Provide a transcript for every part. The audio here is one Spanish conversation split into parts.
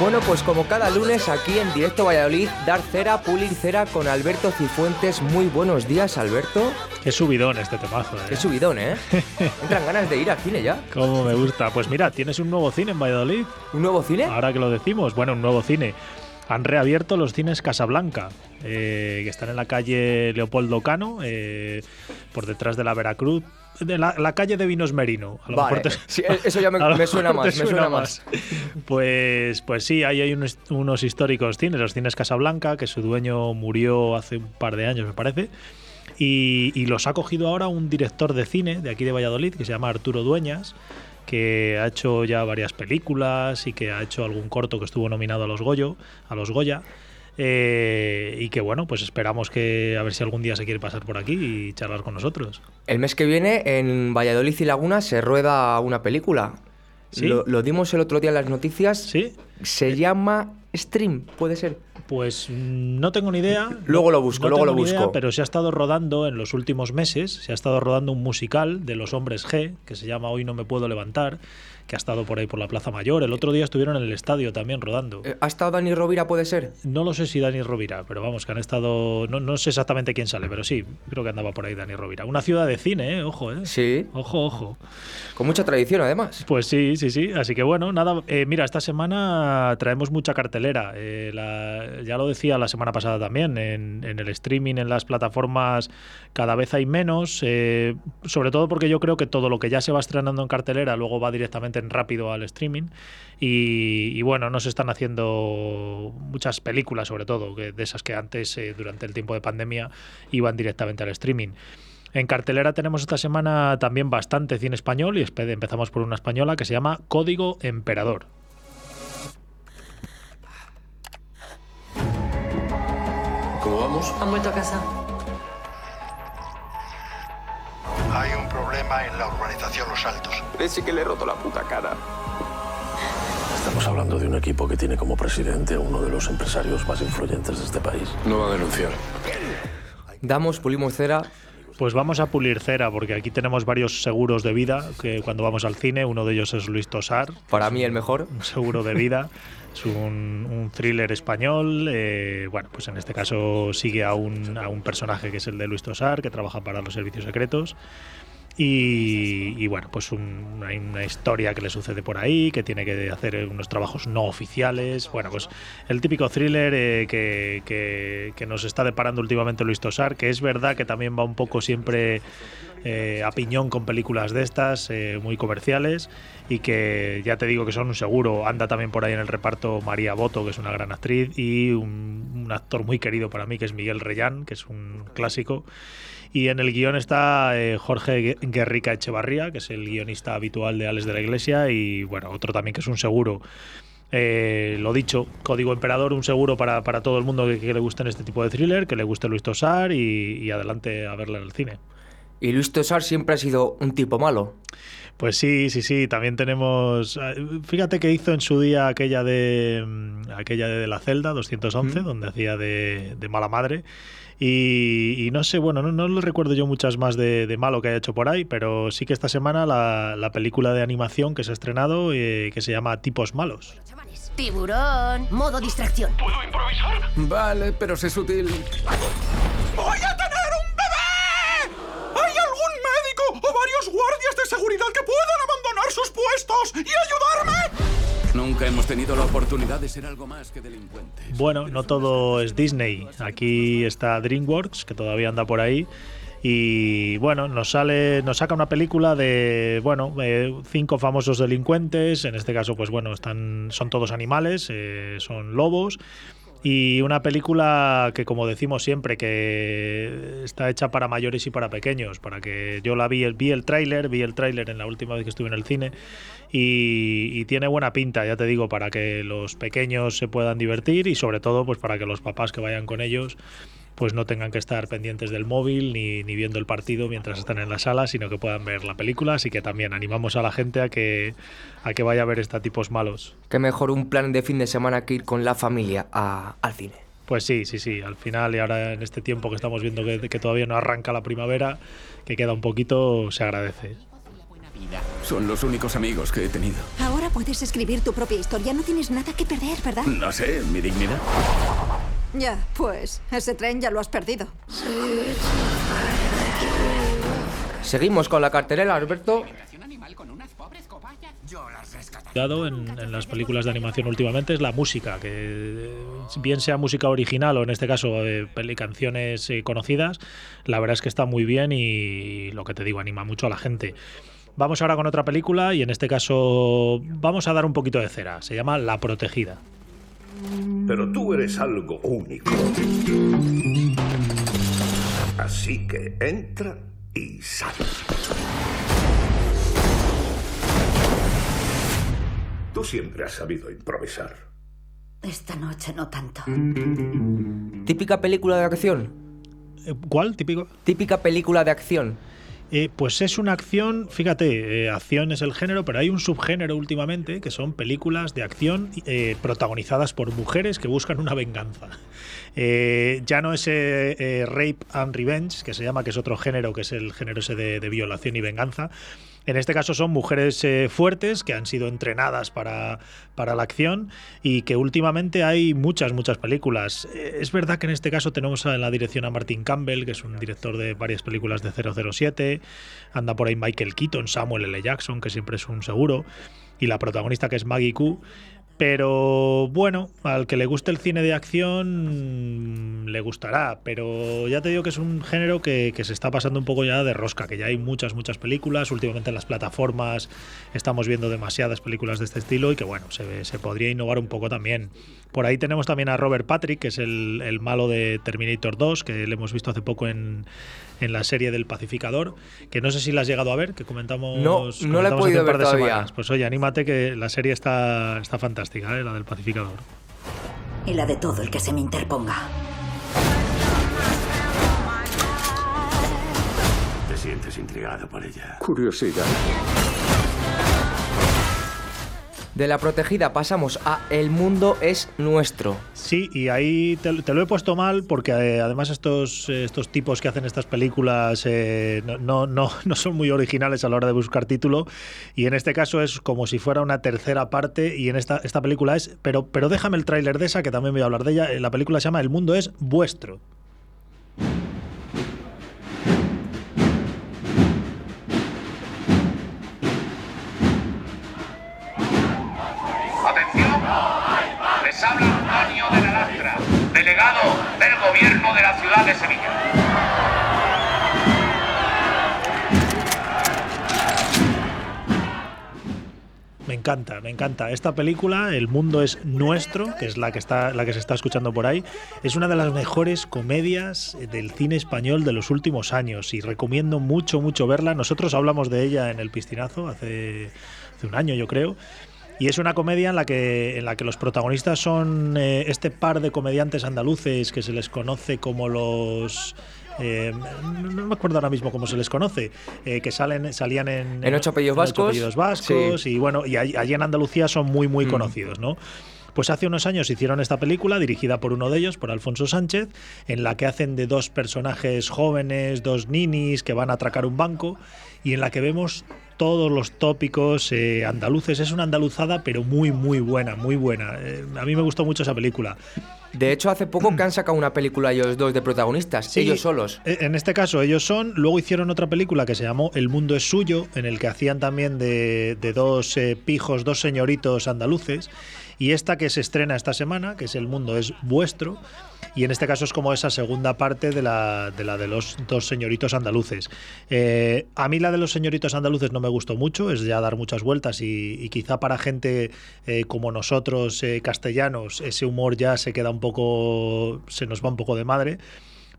Bueno, pues como cada lunes aquí en Directo Valladolid, dar cera, pulir cera con Alberto Cifuentes. Muy buenos días, Alberto. Qué subidón este temazo, ¿eh? Qué subidón, ¿eh? Entran ganas de ir al cine ya. Cómo me gusta. Pues mira, tienes un nuevo cine en Valladolid. ¿Un nuevo cine? Ahora que lo decimos, bueno, un nuevo cine. Han reabierto los cines Casablanca, eh, que están en la calle Leopoldo Cano, eh, por detrás de la Veracruz, de la, la calle de Vinos Merino. A lo Vale, mejor te- sí, eso ya me- suena más, me suena más. Pues, pues sí, ahí hay unos, unos históricos cines, los cines Casablanca, que su dueño murió hace un par de años, me parece. Y, y los ha cogido ahora un director de cine de aquí de Valladolid, que se llama Arturo Dueñas, que ha hecho ya varias películas y que ha hecho algún corto que estuvo nominado a los Goyo, a los Goya. Eh, y que bueno, pues esperamos que a ver si algún día se quiere pasar por aquí y charlar con nosotros. El mes que viene en Valladolid y Laguna se rueda una película. ¿Sí? Lo, lo dimos el otro día en las noticias. ¿Sí? Se llama Stream, puede ser. Pues mm, no tengo ni idea. Luego lo busco, no luego lo idea, busco. pero se ha estado rodando en los últimos meses, se ha estado rodando un musical de los hombres G, que se llama Hoy no me puedo levantar, que ha estado por ahí por la Plaza Mayor. El otro día estuvieron en el estadio también rodando. Eh, ¿Ha estado Dani Rovira, puede ser? No lo sé si Dani Rovira, pero vamos, que han estado. No, no sé exactamente quién sale, pero sí, creo que andaba por ahí Dani Rovira. Una ciudad de cine, ¿eh? Ojo, ¿eh? Sí. Ojo, ojo. Con mucha tradición, además. Pues sí, sí, sí. Así que bueno, nada. eh, mira, esta semana traemos mucha cartelera. Eh, la- ya lo decía la semana pasada también. En, en el streaming, en las plataformas, cada vez hay menos. eh, sobre todo porque yo creo que todo lo que ya se va estrenando en cartelera luego va directamente rápido al streaming. Y, y bueno, no se están haciendo muchas películas, sobre todo, que de esas que antes, eh, durante el tiempo de pandemia, iban directamente al streaming. En cartelera tenemos esta semana también bastante cine español y empezamos por una española que se llama Código Emperador. ¿Cómo vamos? Han vuelto a casa. Hay un problema en la urbanización Los Altos. Ese que le he roto la puta cara. Estamos hablando de un equipo que tiene como presidente a uno de los empresarios más influyentes de este país. No va a denunciar. Damos, pulimos cera. Pues vamos a pulir cera, porque aquí tenemos varios seguros de vida que cuando vamos al cine, uno de ellos es Luis Tosar, Para mí el mejor. un seguro de vida. Es un, thriller español. eh, bueno, pues en este caso sigue a un, a un personaje que es el de Luis Tosar, que trabaja para los servicios secretos. Y, y bueno, pues un- hay una historia que le sucede por ahí, que tiene que hacer unos trabajos no oficiales. Bueno, pues el típico thriller eh, que, que- que nos está deparando últimamente Luis Tosar, que es verdad que también va un poco siempre eh, a piñón con películas de estas, eh, muy comerciales, y que ya te digo que son un seguro. Anda también por ahí en el reparto María Boto, que es una gran actriz, y un, un actor muy querido para mí, que es Miguel Reyán, que es un clásico. Y en el guion está eh, Jorge Gue- Guerrica Echevarría, que es el guionista habitual de Alex de la Iglesia, y bueno, otro también que es un seguro. Eh, lo dicho, Código Emperador, un seguro para, para todo el mundo que, que le gusten este tipo de thriller, que le guste Luis Tosar y, y adelante a verla en el cine. Y Luis Tosar siempre ha sido un tipo malo. Pues sí, sí, sí, también tenemos... eh, Fíjate que hizo en su día aquella de mm, aquella de La Celda, 211, donde hacía de, de mala madre. Y, y no sé, bueno, no, no lo recuerdo yo muchas más de, de malo que haya hecho por ahí, pero sí que esta semana la, la película de animación que se ha estrenado, eh, que se llama Tipos Malos. Tiburón. Modo distracción. Vale, pero sé sutil. ¡Voy a tener un bebé! ¿Hay algún médico o varios guardias de seguridad que puedan abandonar sus puestos y ayudarme? Nunca hemos tenido la oportunidad de ser algo más que delincuentes. Bueno, no todo es Disney. Aquí está DreamWorks, que todavía anda por ahí. Y bueno, nos sale, nos saca una película de, bueno, eh, cinco famosos delincuentes. En este caso, pues bueno, están, son todos animales, eh, son lobos. Y una película que, como decimos siempre, que está hecha para mayores y para pequeños. Para que yo la vi, vi el tráiler, vi el tráiler en la última vez que estuve en el cine y, y tiene buena pinta, ya te digo, para que los pequeños se puedan divertir y sobre todo, pues para que los papás que vayan con ellos pues no tengan que estar pendientes del móvil ni, ni viendo el partido mientras están en la sala, sino que puedan ver la película. Así que también animamos a la gente a que, a que vaya a ver estos tipos malos. Qué mejor un plan de fin de semana que ir con la familia a- al cine. Pues sí, sí, sí. Al final y ahora en este tiempo que estamos viendo que, que todavía no arranca la primavera, que queda un poquito, se agradece. Son los únicos amigos que he tenido. Ahora puedes escribir tu propia historia. No tienes nada que perder, ¿verdad? No sé, mi dignidad. Ya, pues ese tren ya lo has perdido. Seguimos con la cartelera, Alberto. Dado en, en las películas de animación últimamente es la música, que eh, bien sea música original o en este caso eh, peli- canciones eh, conocidas, la verdad es que está muy bien y lo que te digo, anima mucho a la gente. Vamos ahora con otra película y en este caso vamos a dar un poquito de cera. Se llama La Protegida. Pero tú eres algo único. Así que entra y sal. Tú siempre has sabido improvisar. Esta noche no tanto. Típica película de acción. Eh, ¿Cuál? Típico. Típica película de acción. Eh, pues es una acción, fíjate, eh, acción es el género, pero hay un subgénero últimamente que son películas de acción eh, protagonizadas por mujeres que buscan una venganza. Eh, ya no es Rape and Revenge, que se llama, que es otro género, que es el género ese de violación y venganza. En este caso son mujeres eh, fuertes que han sido entrenadas para, para la acción y que últimamente hay muchas, muchas películas. Eh, es verdad que en este caso tenemos en la dirección a Martin Campbell, que es un director de varias películas de 007. Anda por ahí Michael Keaton, Samuel L. Jackson, que siempre es un seguro. Y la protagonista que es Maggie Q. Pero bueno, al que le guste el cine de acción le gustará, pero ya te digo que es un género que, que se está pasando un poco ya de rosca, que ya hay muchas, muchas películas, últimamente en las plataformas estamos viendo demasiadas películas de este estilo y que bueno, se, se podría innovar un poco también. Por ahí tenemos también a Robert Patrick, que es el, el malo de Terminator 2, que le hemos visto hace poco en, en la serie del Pacificador, que no sé si la has llegado a ver, que comentamos. No, no la he podido un par ver de todavía. semanas. Pues oye, anímate que la serie está, está fantástica, ¿eh? la del Pacificador. Y la de todo el que se me interponga. ¿Te sientes intrigado por ella? Curiosidad. De la protegida pasamos a El mundo es nuestro. Sí, y ahí te, lo he puesto mal porque eh, además estos, eh, estos tipos que hacen estas películas eh, no, no, no, son muy originales a la hora de buscar título y en este caso es como si fuera una tercera parte y en esta, esta película es, pero, pero déjame el tráiler de esa que también voy a hablar de ella, la película se llama El mundo es vuestro. Delegado del gobierno de la ciudad de Sevilla. Me encanta, me encanta. Esta película, El mundo es nuestro, que es la que está, la que se está escuchando por ahí, es una de las mejores comedias del cine español de los últimos años y recomiendo mucho, mucho verla. Nosotros hablamos de ella en el piscinazo hace, hace un año, yo creo. Y es una comedia en la que, en la que los protagonistas son eh, este par de comediantes andaluces que se les conoce como los. eh, no, me acuerdo ahora mismo cómo se les conoce, eh, que salen, salían en, En Ocho Apellidos en Ocho Vascos. Vascos y bueno, y allí, allí en Andalucía son muy, muy Mm. conocidos, ¿no? Pues hace unos años hicieron esta película dirigida por uno de ellos, por Alfonso Sánchez, en la que hacen de dos personajes jóvenes, dos ninis que van a atracar un banco y en la que vemos todos los tópicos eh, andaluces. Es una andaluzada, pero muy, muy buena, muy buena. Eh, a mí me gustó mucho esa película. De hecho, hace poco que han sacado una película ellos dos de protagonistas, Sí, ellos solos. eh, En este caso ellos son, luego hicieron otra película que se llamó El mundo es suyo, en el que hacían también de, de dos eh, pijos, dos señoritos andaluces, y esta que se estrena esta semana, que es El mundo es vuestro, y en este caso es como esa segunda parte de la de, la de los dos señoritos andaluces. Eh, a mí la de los señoritos andaluces no me gustó mucho, es ya dar muchas vueltas y, quizá para gente eh, como nosotros, eh, castellanos, ese humor ya se queda un poco, se nos va un poco de madre.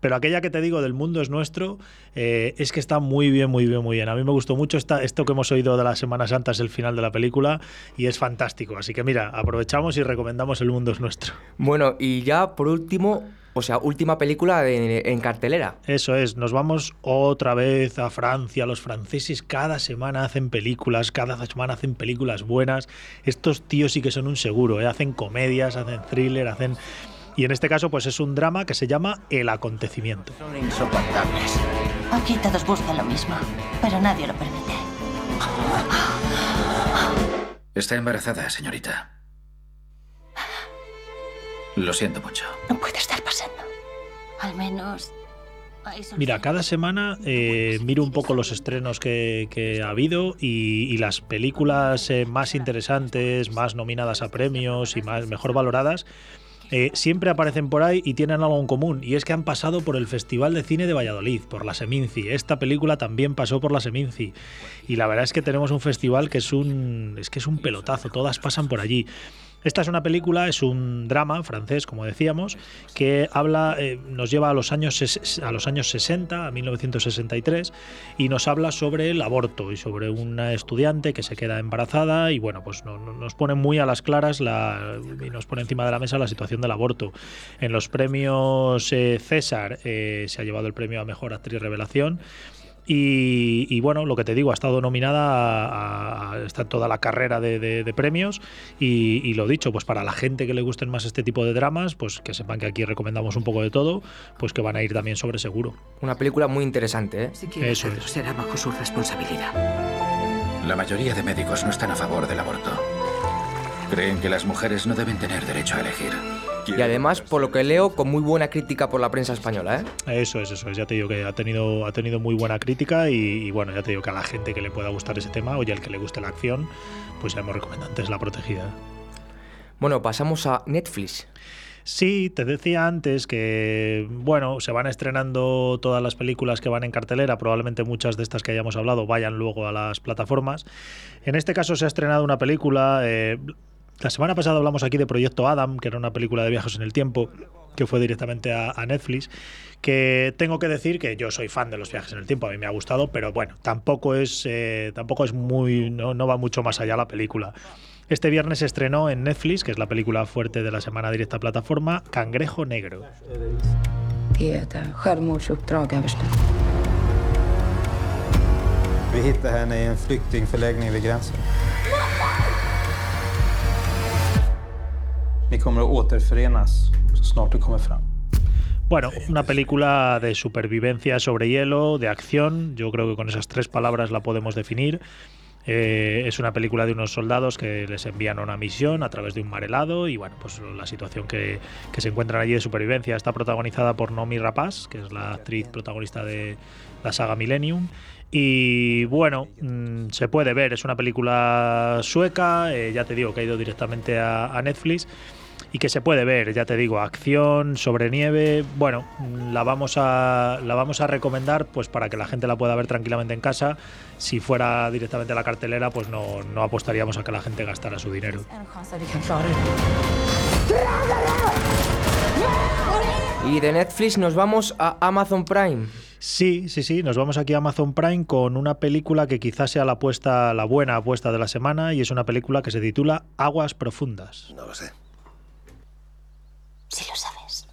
Pero aquella que te digo del mundo es nuestro, eh, es que está muy bien, muy bien, muy bien. A mí me gustó mucho esta, esto que hemos oído de la Semana Santa, es el final de la película y es fantástico. Así que mira, aprovechamos y recomendamos El mundo es nuestro. Bueno, y ya por último, O sea, última película de- en cartelera. Eso es, nos vamos otra vez a Francia. Los franceses cada semana hacen películas, cada semana hacen películas buenas. Estos tíos sí que son un seguro, ¿eh? hacen comedias, hacen thriller, hacen... Y en este caso, pues es un drama que se llama El Acontecimiento. Son insoportables. Aquí todos buscan lo mismo, pero nadie lo permite. Está embarazada, señorita. Lo siento mucho. No puede estar pasando. Al menos... Mira, cada semana eh, miro un poco los estrenos que, que ha habido y, y las películas eh, más interesantes, más nominadas a premios y más mejor valoradas. Eh, siempre aparecen por ahí y tienen algo en común, y es que han pasado por el Festival de Cine de Valladolid, por la Seminci. Esta película también pasó por la Seminci. Y la verdad es que tenemos un festival que es un, es que es un pelotazo, todas pasan por allí. Esta es una película, es un drama francés, como decíamos, que habla, eh, nos lleva a los años a los años 60, a 1963, y nos habla sobre el aborto y sobre una estudiante que se queda embarazada y bueno, pues no- no- nos pone muy a las claras la, y nos pone encima de la mesa la situación del aborto. En los premios eh, César eh, se ha llevado el premio a mejor actriz revelación. Y, y bueno, lo que te digo, ha estado nominada a, a- está toda la carrera de, de- de premios y, y lo dicho, pues para la gente que le gusten más este tipo de dramas, pues que sepan que aquí recomendamos un poco de todo, pues que van a ir también sobre seguro. Una película muy interesante, ¿eh? Si quiere Eso hacerlo, es. será bajo su responsabilidad. La mayoría de médicos no están a favor del aborto. Creen que las mujeres no deben tener derecho a elegir. Y además, por lo que leo, con muy buena crítica por la prensa española, ¿eh? Eso es, eso es. Ya te digo que ha tenido, ha tenido muy buena crítica y, y bueno, ya te digo que a la gente que le pueda gustar ese tema, oye, al que le guste la acción, pues ya hemos recomendado antes La Protegida. Bueno, pasamos a Netflix. Sí, te decía antes que, bueno, se van estrenando todas las películas que van en cartelera, probablemente muchas de estas que hayamos hablado vayan luego a las plataformas. En este caso se ha estrenado una película, eh, la semana pasada hablamos aquí de Proyecto Adam, que era una película de viajes en el tiempo, que fue directamente a, a Netflix, que tengo que decir que yo soy fan de los viajes en el tiempo, a mí me ha gustado, pero bueno, tampoco es, eh, tampoco es muy, no, no va mucho más allá la película. Este viernes se estrenó en Netflix, que es la película fuerte de la semana directa plataforma, Cangrejo Negro. Vi hittade henne i en flyktingförläggning vid gränsen. Ni kommer att återförenas så. Bueno, una película de supervivencia sobre hielo, de acción, yo creo que con esas tres palabras la podemos definir. Eh, es una película de unos soldados que les envían a una misión a través de un mar helado y bueno, pues la situación que, que se encuentran allí de supervivencia está protagonizada por Nomi Rapaz, que es la actriz protagonista de la saga Millennium. Y bueno, mm, se puede ver, es una película sueca, eh, ya te digo que ha ido directamente a Netflix y que se puede ver, ya te digo, acción sobre nieve. Bueno, la vamos a la vamos a recomendar pues para que la gente la pueda ver tranquilamente en casa. Si fuera directamente a la cartelera, pues no, no apostaríamos a que la gente gastara su dinero. Y de Netflix nos vamos a Amazon Prime. Sí, sí, sí, nos vamos aquí a Amazon Prime con una película que quizás sea la apuesta, la buena apuesta de la semana y es una película que se titula Aguas profundas. No lo sé. Si lo sabes.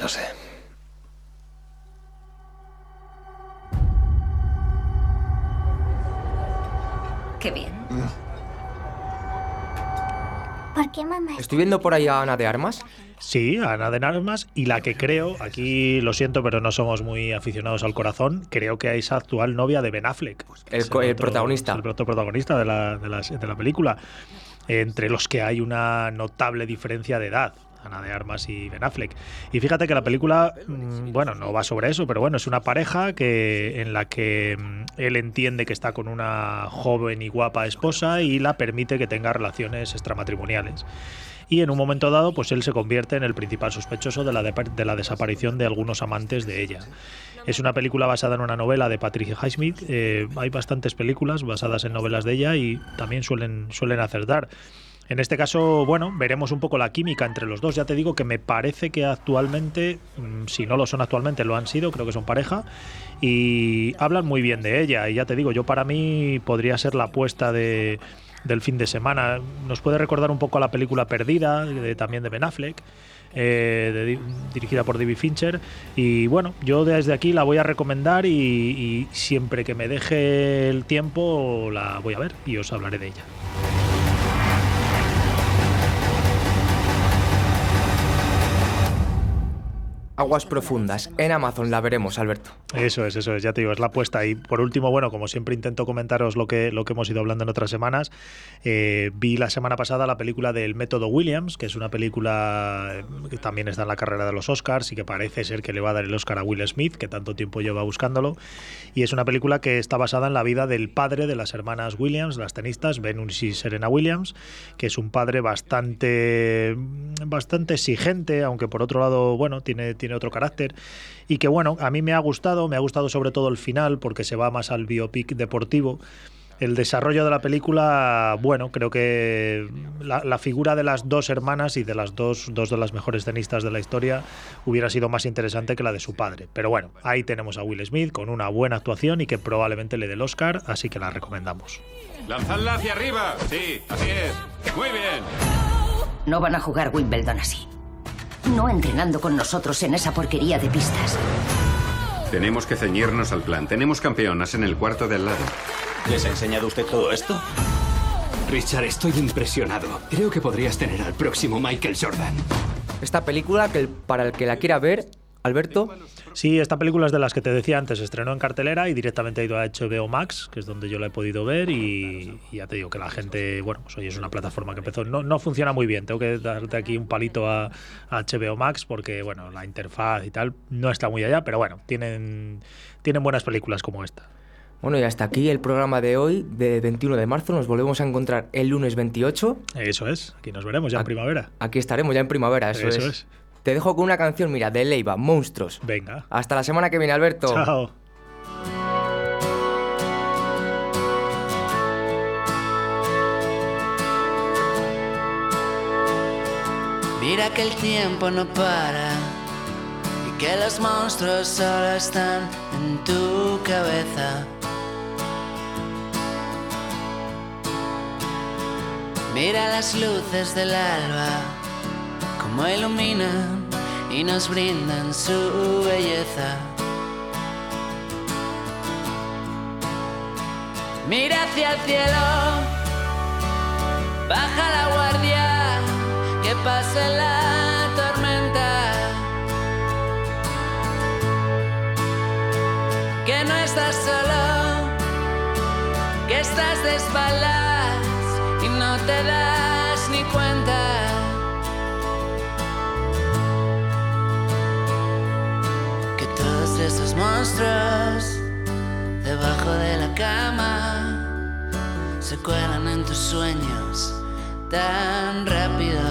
Lo sé. Qué bien. ¿Por qué mamá? Estoy viendo por ahí a Ana de Armas. Sí, Ana de Armas y la que creo, aquí lo siento, pero no somos muy aficionados al corazón, creo que es actual novia de Ben Affleck. El, el otro- protagonista. El otro protagonista de la, de la- de la película, entre los que hay una notable diferencia de edad. Ana de Armas y Ben Affleck. Y fíjate que la película, mm, bueno, no va sobre eso, pero bueno, es una pareja que en la que mm, él entiende que está con una joven y guapa esposa y la permite que tenga relaciones extramatrimoniales y en un momento dado pues él se convierte en el principal sospechoso de la, de, la desaparición de algunos amantes de ella. Es una película basada en una novela de Patricia Highsmith. eh, hay bastantes películas basadas en novelas de ella y también suelen, suelen acertar. En este caso, bueno, veremos un poco la química entre los dos. Ya te digo que me parece que actualmente, mm, si no lo son actualmente, lo han sido, creo que son pareja. Y hablan muy bien de ella. Y ya te digo, yo para mí podría ser la apuesta de, del fin de semana. Nos puede recordar un poco a la película Perdida, también de Ben Affleck. eh, dirigida por David Fincher. Y bueno, yo desde aquí la voy a recomendar y siempre que me deje el tiempo la voy a ver y os hablaré de ella. Aguas profundas. En Amazon la veremos, Alberto. Eso es, eso es, ya te digo, es la apuesta. Y por último, bueno, como siempre intento comentaros lo que, lo que hemos ido hablando en otras semanas, eh, vi la semana pasada la película del Método Williams, que es una película eh, que también está en la carrera de los Oscars y que parece ser que le va a dar el Oscar a Will Smith, que tanto tiempo lleva buscándolo. Y es una película que está basada en la vida del padre de las hermanas Williams, las tenistas, Venus y Serena Williams, que es un padre bastante, bastante exigente, aunque por otro lado, bueno, tiene, tiene otro carácter. Y que bueno, a mí me ha gustado, me ha gustado sobre todo el final, porque se va más al biopic deportivo. El desarrollo de la película, bueno, creo que la, la figura de las dos hermanas y de las dos, dos de las mejores tenistas de la historia hubiera sido más interesante que la de su padre. Pero bueno, ahí tenemos a Will Smith con una buena actuación y que probablemente le dé el Oscar, así que la recomendamos. ¡Lanzadla hacia arriba! Sí, así es. Muy bien. No van a jugar Wimbledon así. No entrenando con nosotros en esa porquería de pistas. Tenemos que ceñirnos al plan. Tenemos campeonas en el cuarto de al lado. ¿Les ha enseñado usted todo esto? Richard, estoy impresionado. Creo que podrías tener al próximo Michael Jordan. Esta película, que el- para el que la quiera ver, Alberto, Sí, esta película es de las que te decía antes, estrenó en cartelera y directamente ha ido a HBO Max, que es donde yo la he podido ver y, y ya te digo que la gente, bueno, pues hoy es una plataforma que empezó, no, no funciona muy bien, tengo que darte aquí un palito a, a HBO Max porque, bueno, la interfaz y tal no está muy allá, pero bueno, tienen, tienen buenas películas como esta. Bueno, y hasta aquí el programa de hoy, de 21 de marzo. Nos volvemos a encontrar el lunes 28. Eso es, aquí nos veremos ya en primavera. Aquí estaremos ya en primavera, eso, Eso es. es. Te dejo con una canción, mira, de Leiva, Monstruos. Venga. Hasta la semana que viene, Alberto. Chao. Mira que el tiempo no para y que los monstruos solo están en tu cabeza. Mira las luces del alba, como iluminan y nos brindan su belleza. Mira hacia el cielo, baja la guardia, que pase la tormenta. Que no estás solo, que estás de espaldas y no te das ni cuenta. Esos monstruos debajo de la cama se cuelan en tus sueños tan rápido.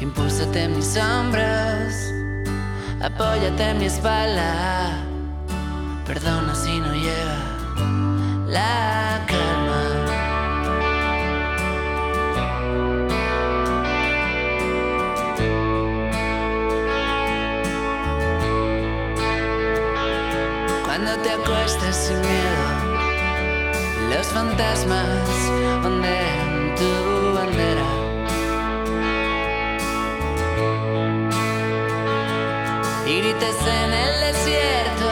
Impúlsate mis hombros, apóyate en mi espalda. Perdona si no llega la calma. Te acuestas sin miedo, los fantasmas ondean tu bandera. Y grites en el desierto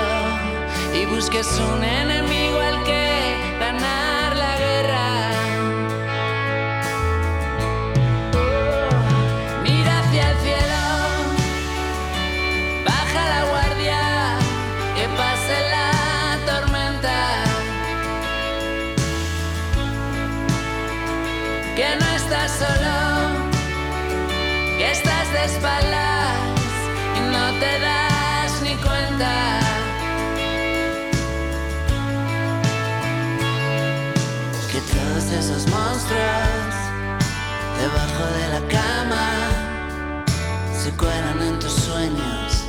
y busques un enemigo esos monstruos debajo de la cama se cuelan en tus sueños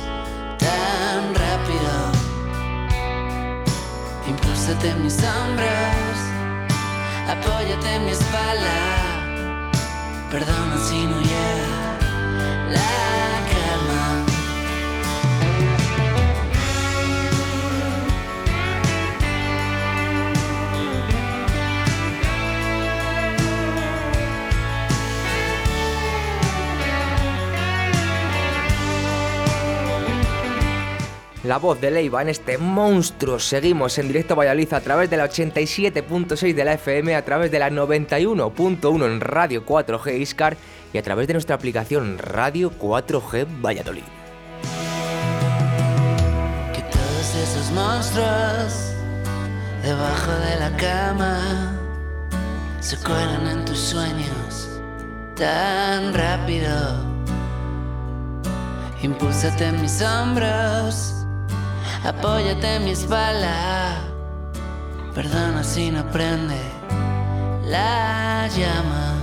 tan rápido. Impúlsate en mis hombros, apóyate en mi espalda. Perdona si no llega la la voz de Leiva en este monstruo. Seguimos en directo a Valladolid a través de la 87.6 de la FM, a través de la 91.1 en Radio 4G Iscar y a través de nuestra aplicación Radio 4G Valladolid. Que todos esos monstruos debajo de la cama se cuelan en tus sueños tan rápido. Impúlsate en mis hombros, apóyate en mi espalda. Perdona si no prende la llama.